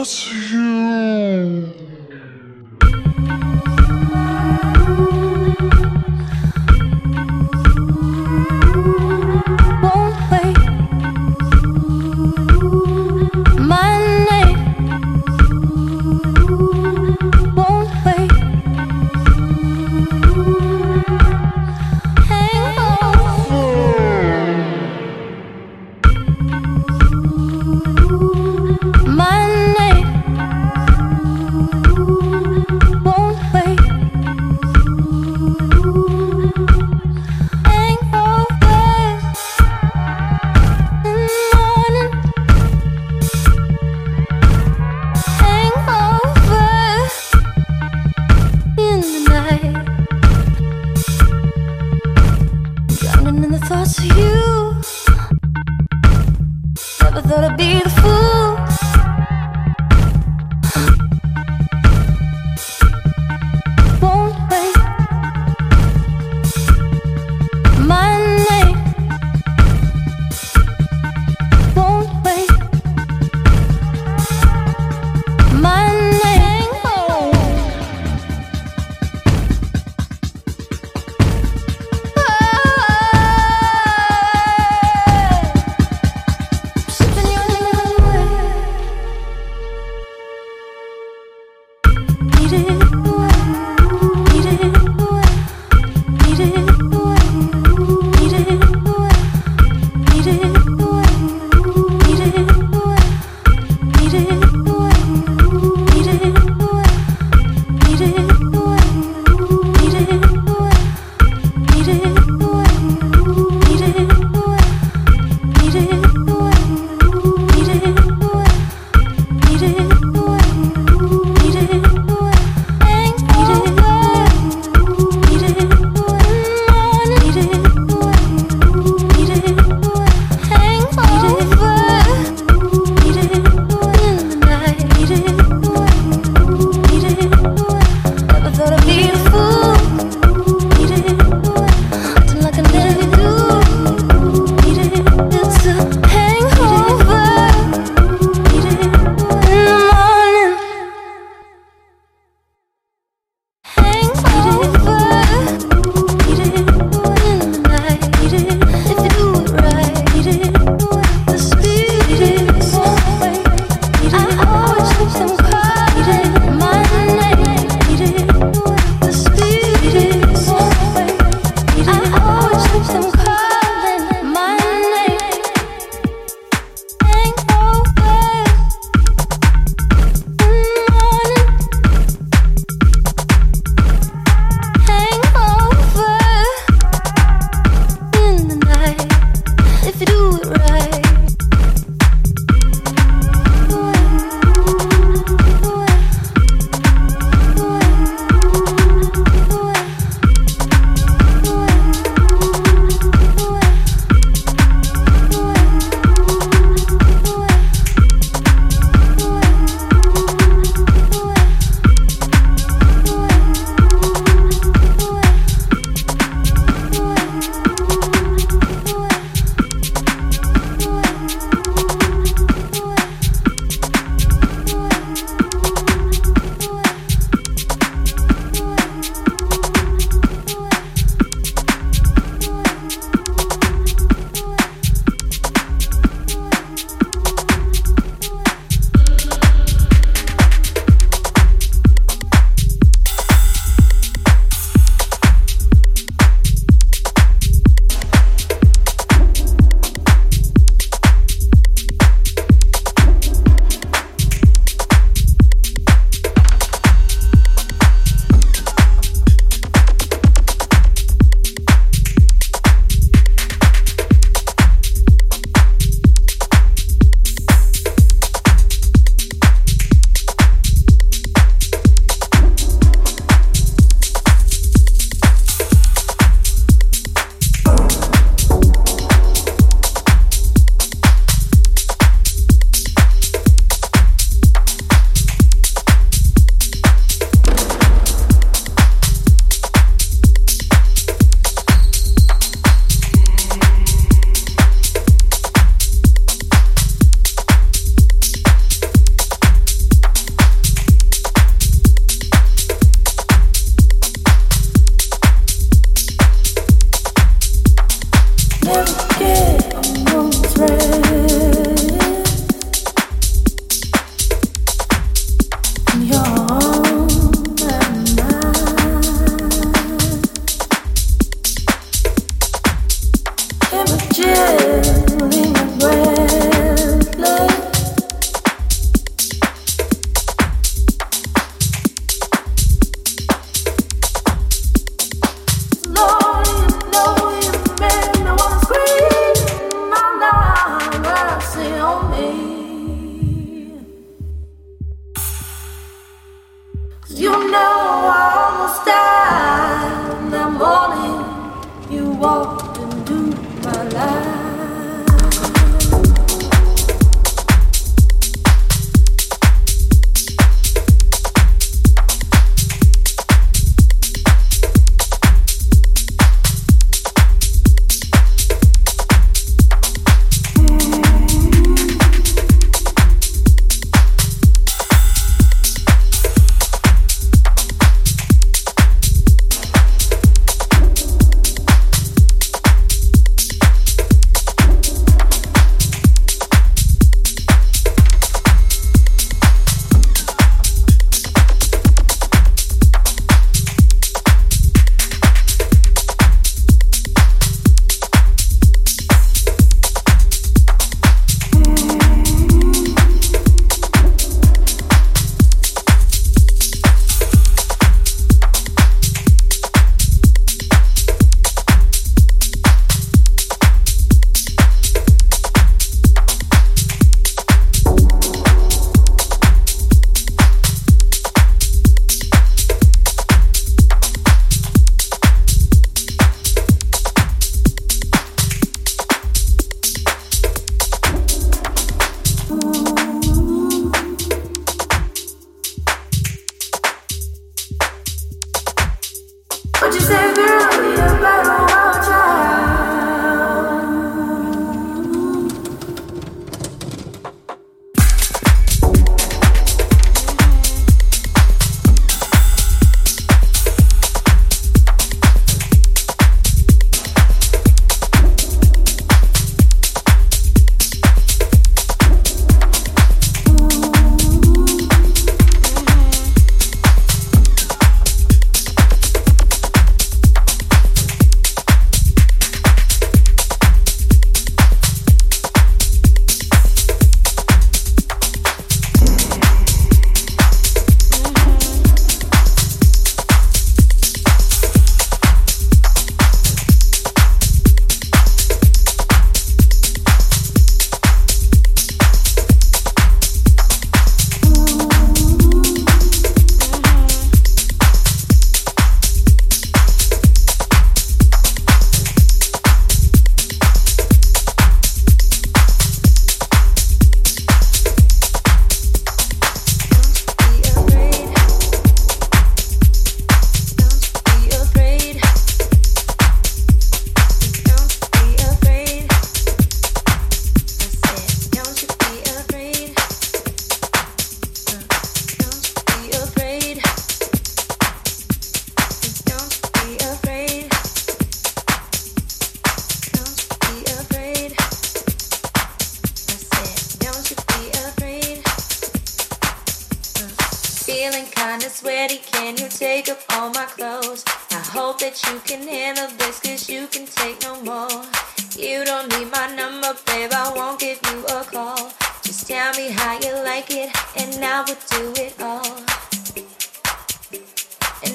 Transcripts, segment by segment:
bless you.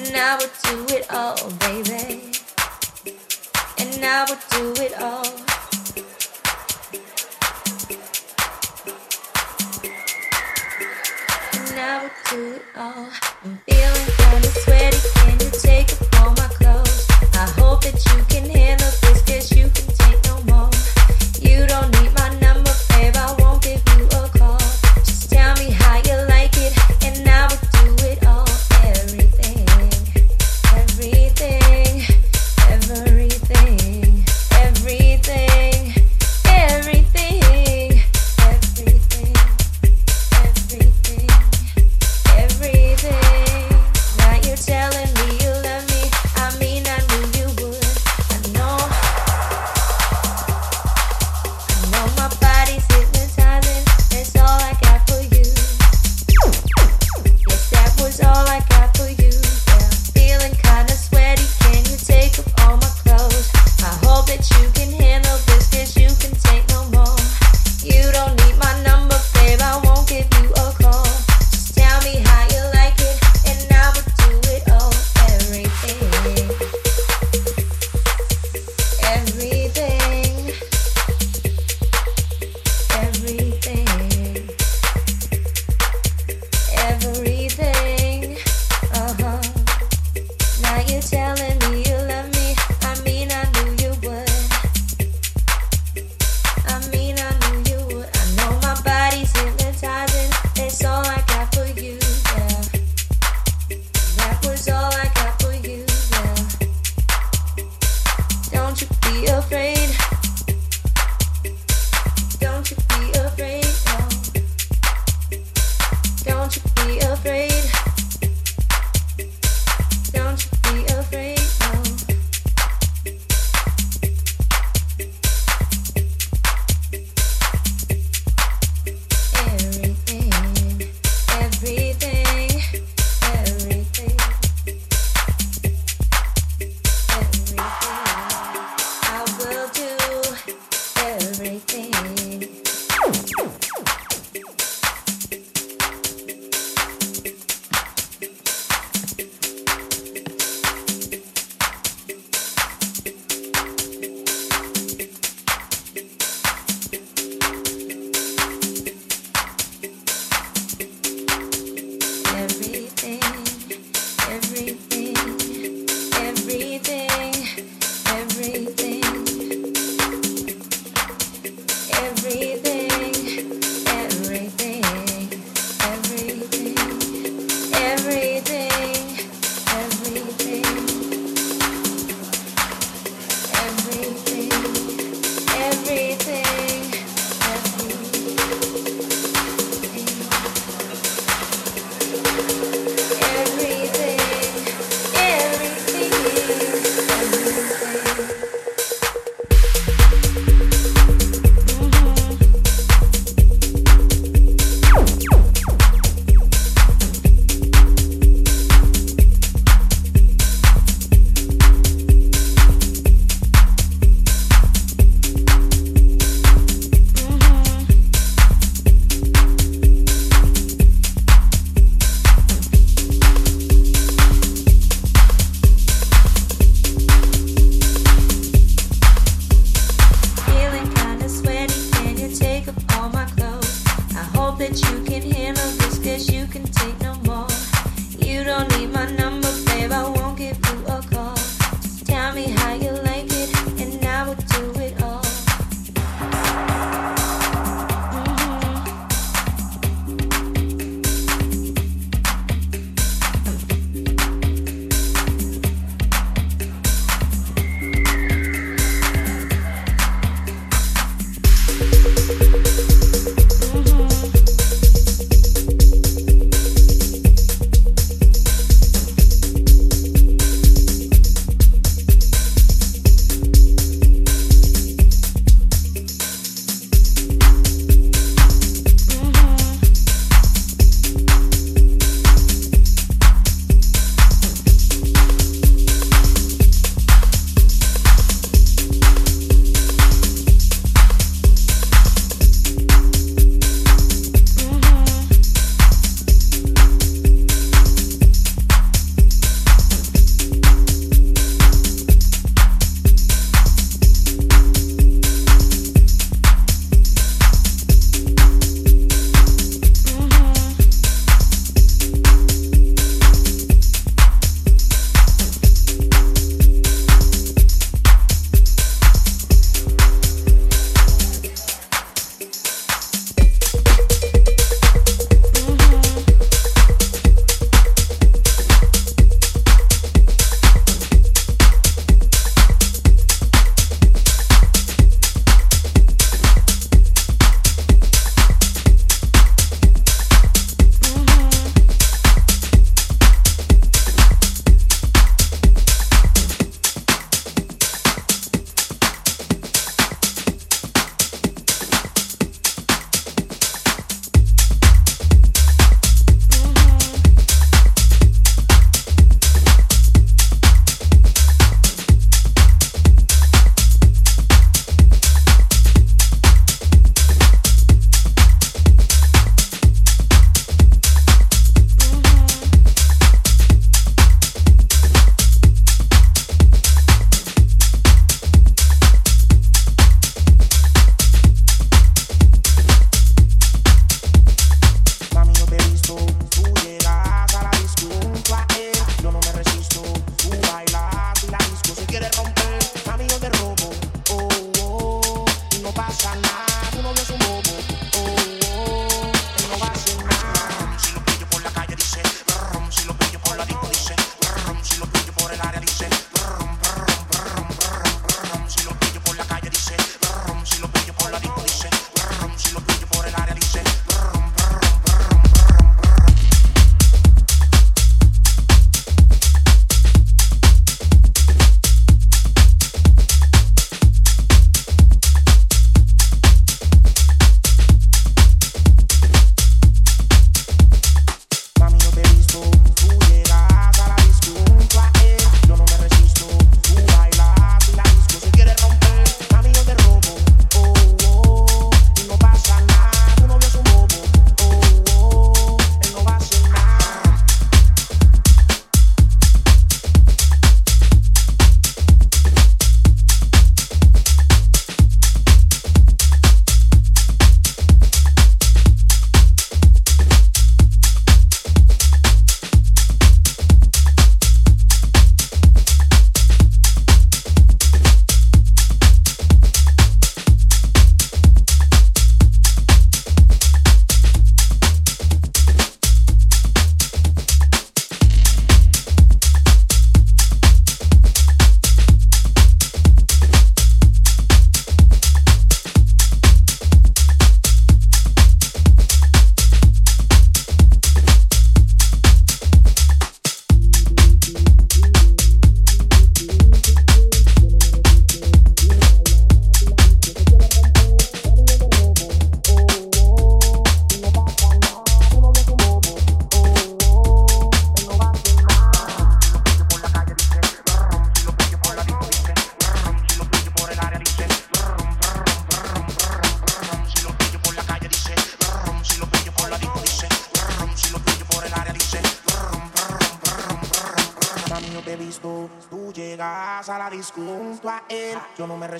And I would do it all, baby. And I would do it all. And I would do it all. I'm feeling kinda sweaty. Can you take off all my clothes? I hope that you can.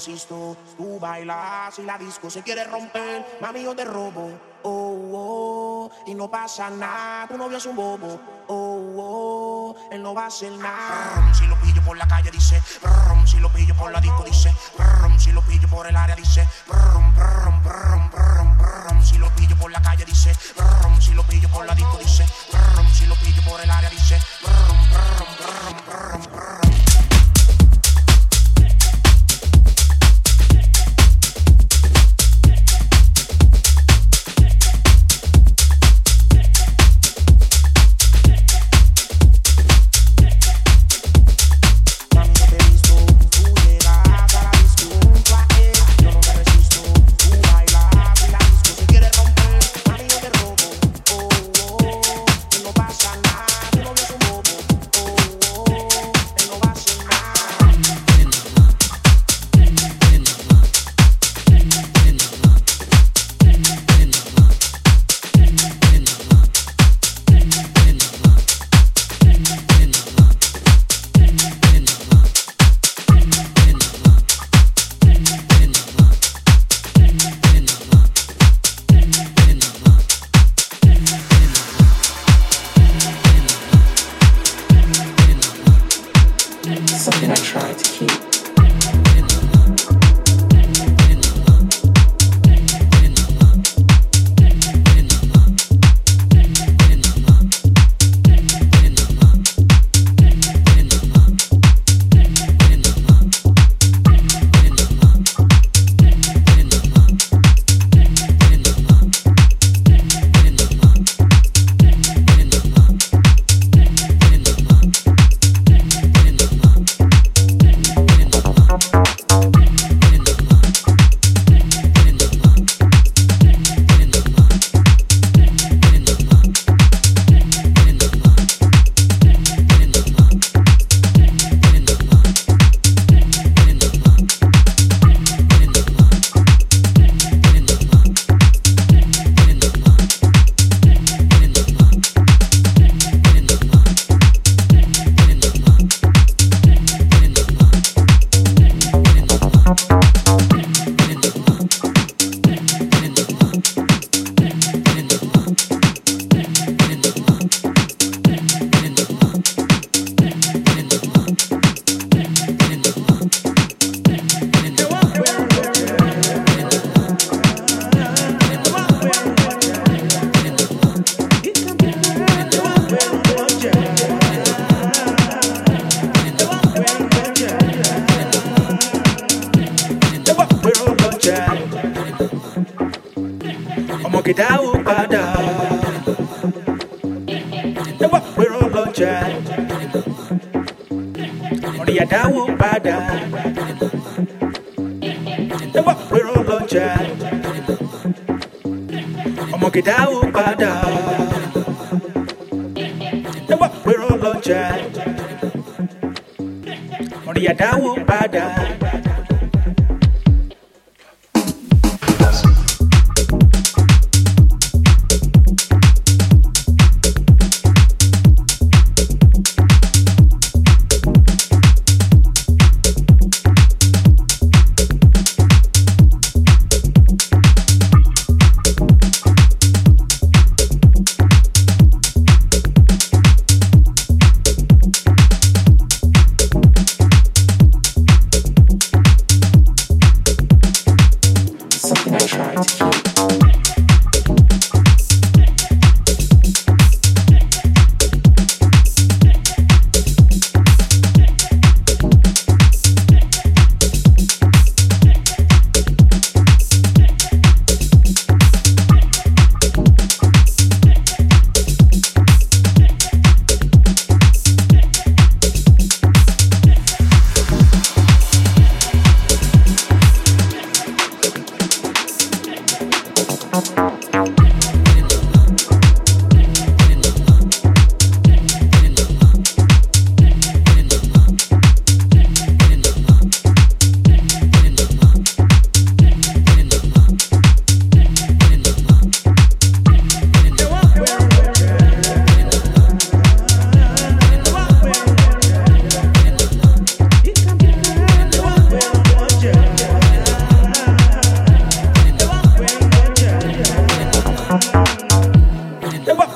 Resisto. Tú bailas y la disco se quiere romper. Mami, yo te robo. Oh, oh, y no pasa nada. Tu novio es un bobo. Oh, oh, él no va a hacer nada. Si lo pillo por la calle, dice. Si lo pillo por la disco, dice. Si lo pillo por el área, dice. Si lo pillo por la calle, dice. Si lo pillo por la disco, dice. Si lo pillo por el área, dice. Mami,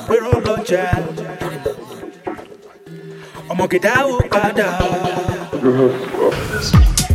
We're on jam. I'm gonna get out of here.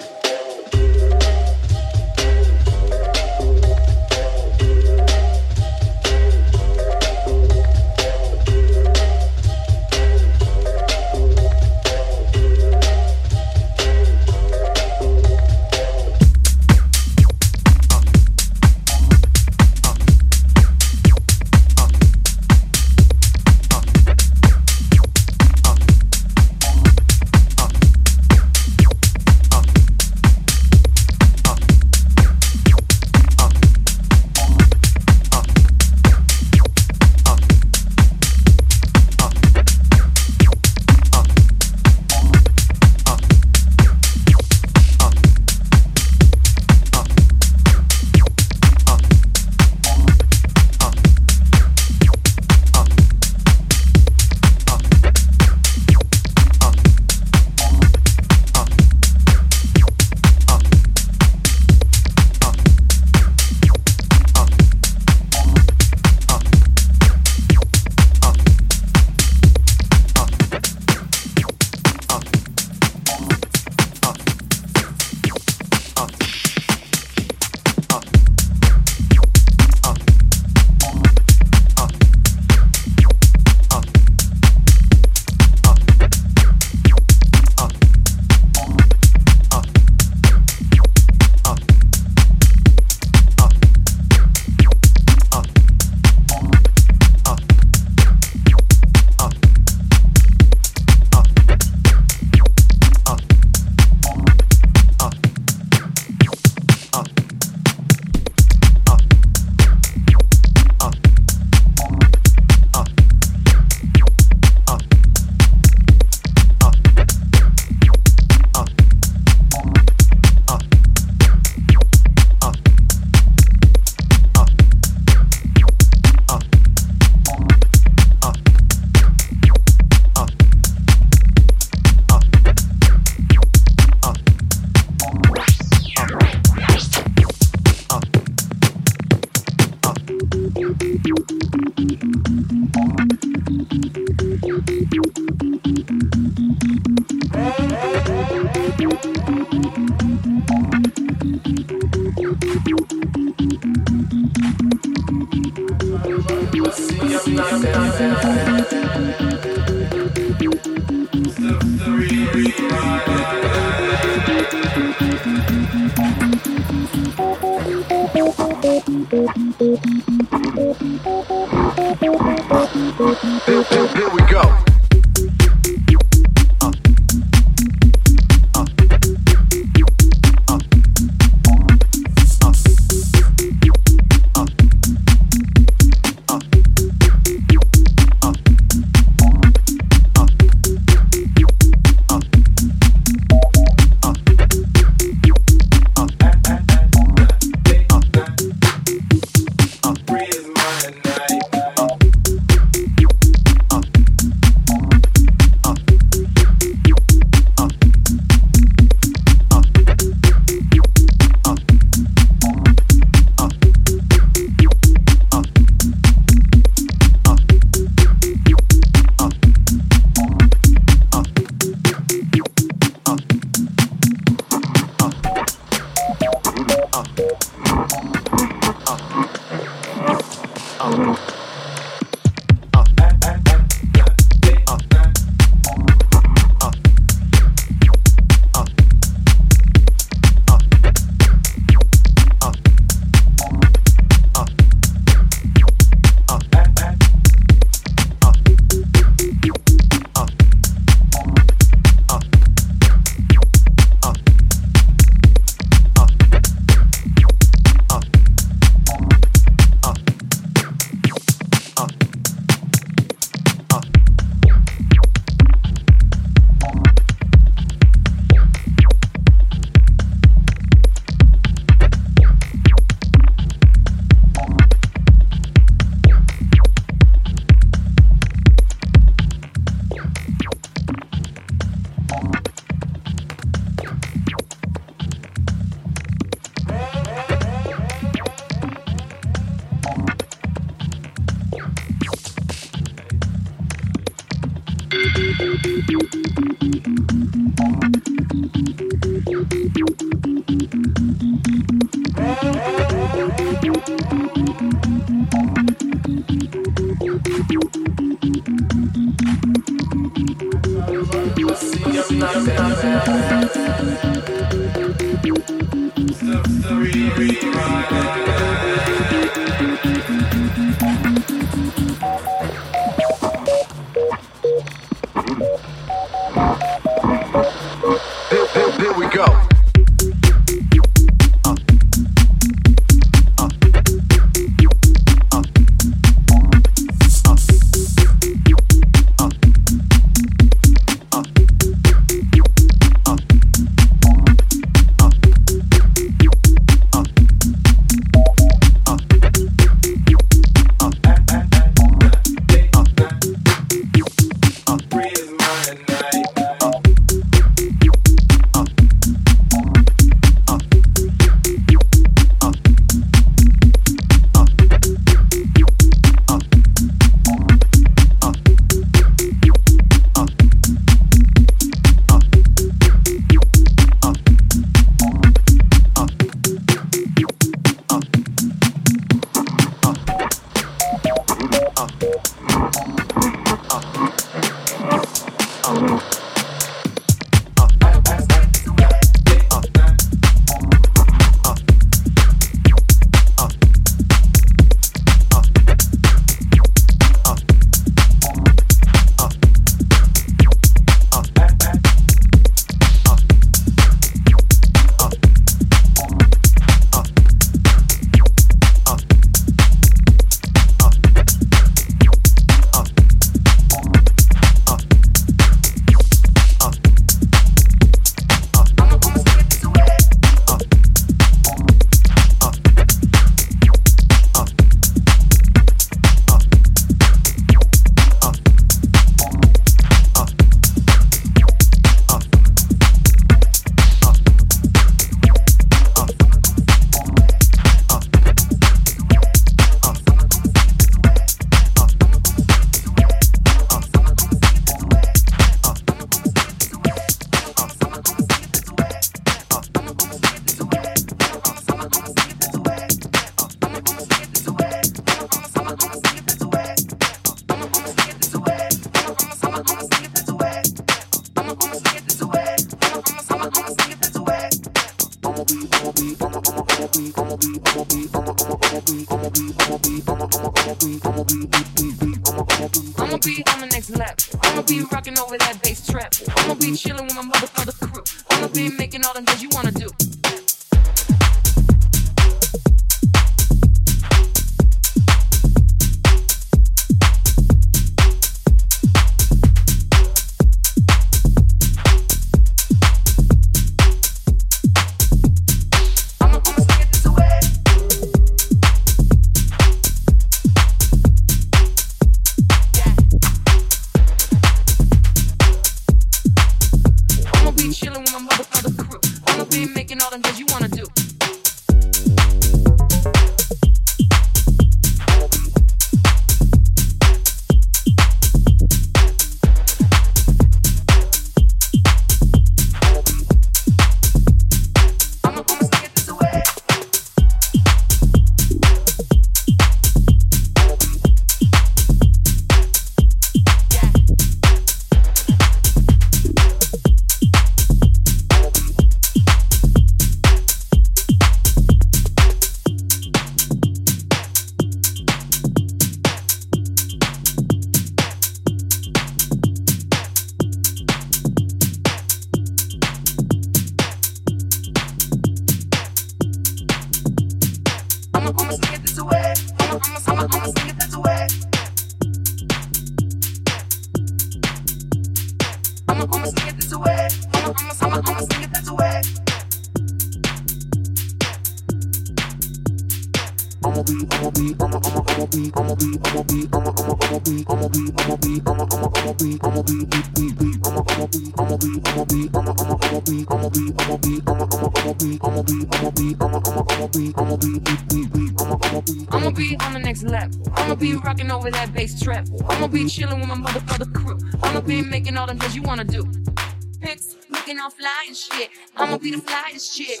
Fucking on fly shit. I'ma be the flyest shit.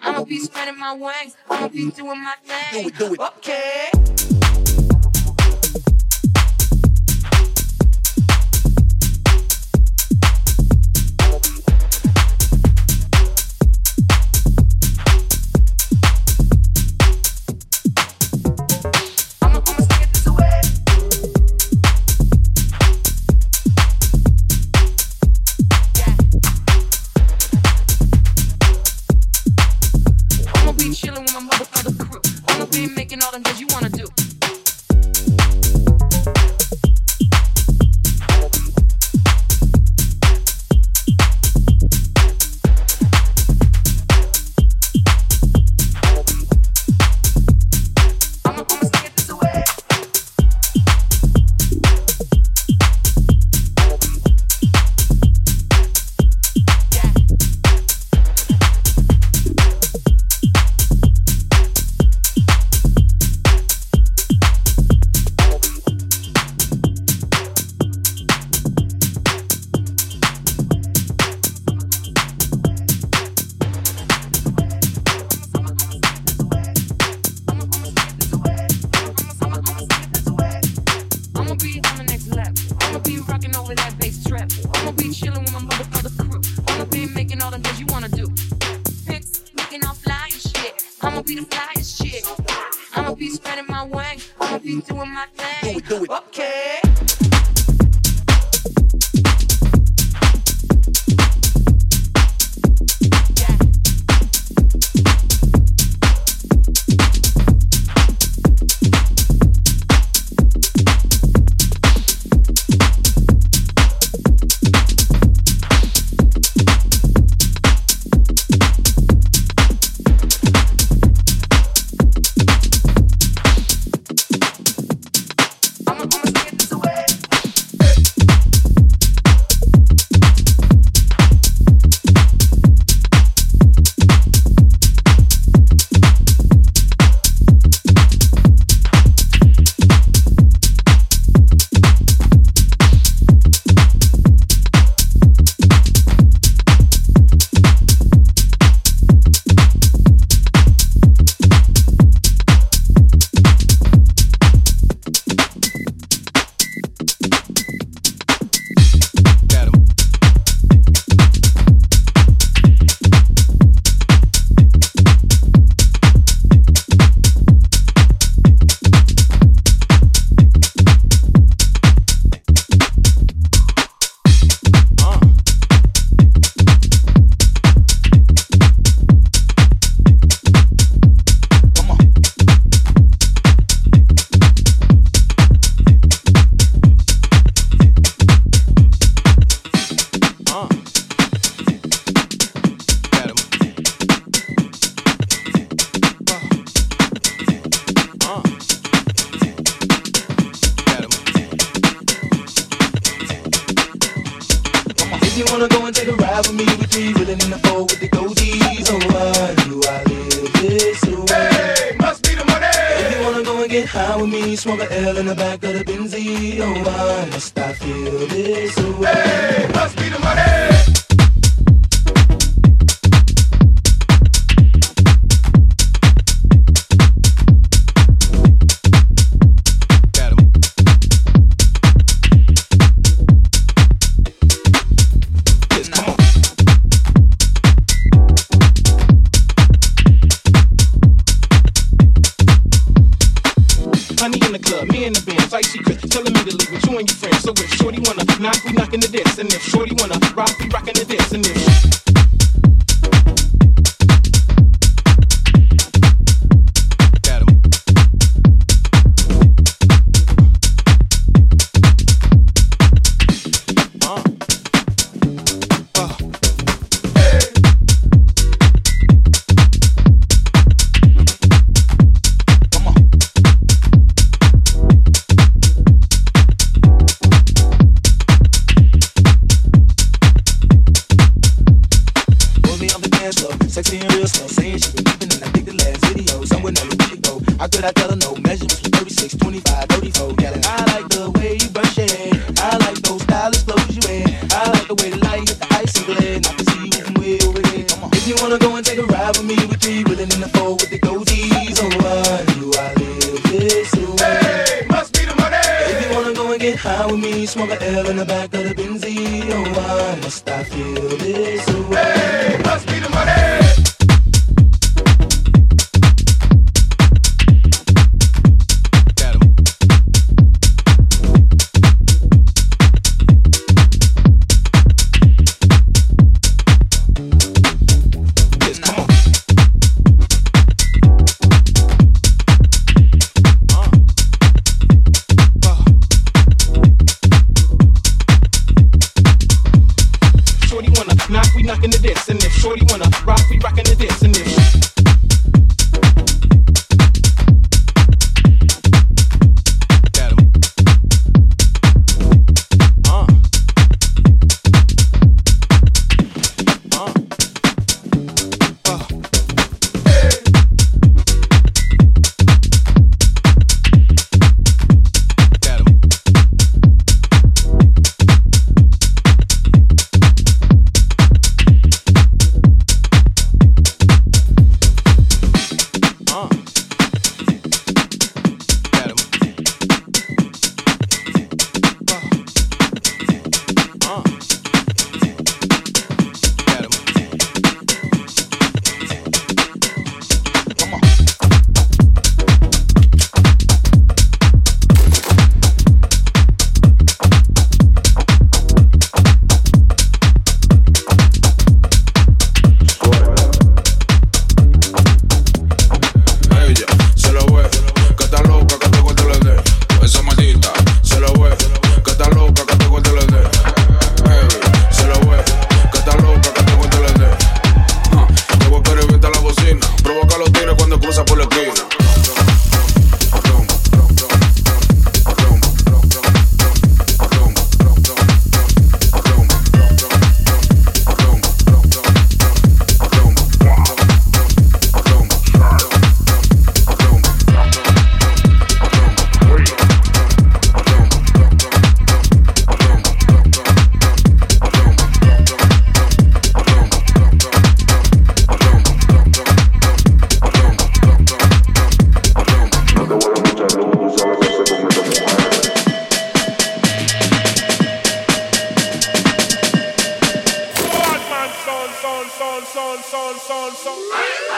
I'ma be spreading my wings. I'ma be doing my thing. Do it, do it. Okay. I'ma be the flyest chick. I'ma be spreading my wings. I'ma be doing my thing. Do it, do it. Okay.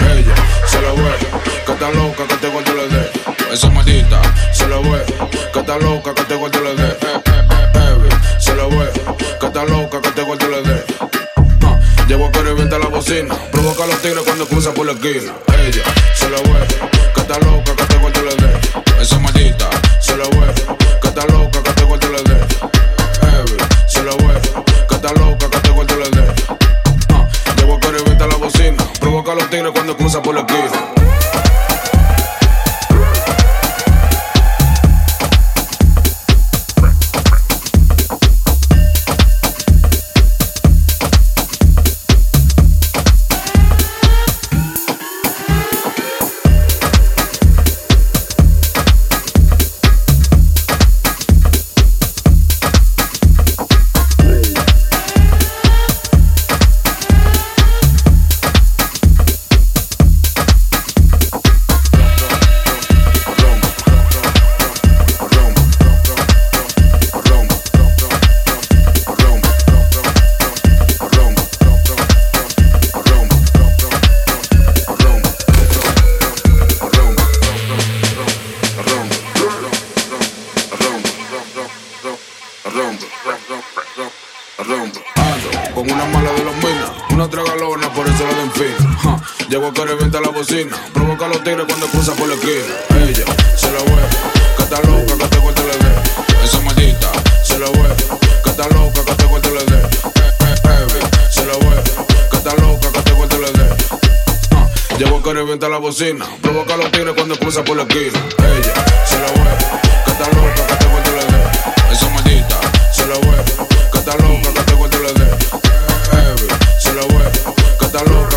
Ella se lo ve, que está loca, que te guardo le dé. Esa maldita se lo ve, que está loca, que te guardo le dé. Eh, eh, eh, se lo ve, que está loca, que te guardo le dé. Ah, llevo a revienta la bocina, provoca a los tigres cuando cruza por la esquina. Ella se lo ve, que está loca, que te guardo le dé. Esa maldita se lo ve, que está loca, que te guardo le dé. pa' los tigres cuando cruza por la esquina. Llego a que revienta la bocina. Provoca a los tigres cuando cruza por la esquina. Ella se la huevo, que está loca, que te corte le dé. Esa maldita se la huevo, que está loca, que te corte le dé. Se la huevo, que está loca, que te corte le dé. Uh, ah, Llego a que revienta la bocina. Provoca a los tigres cuando cruza por la esquina. Ella se la huevo, que está loca, que te corte le dé. Esa maldita se la huevo, que está loca, que te corte le dé. Se la huevo, que está loca.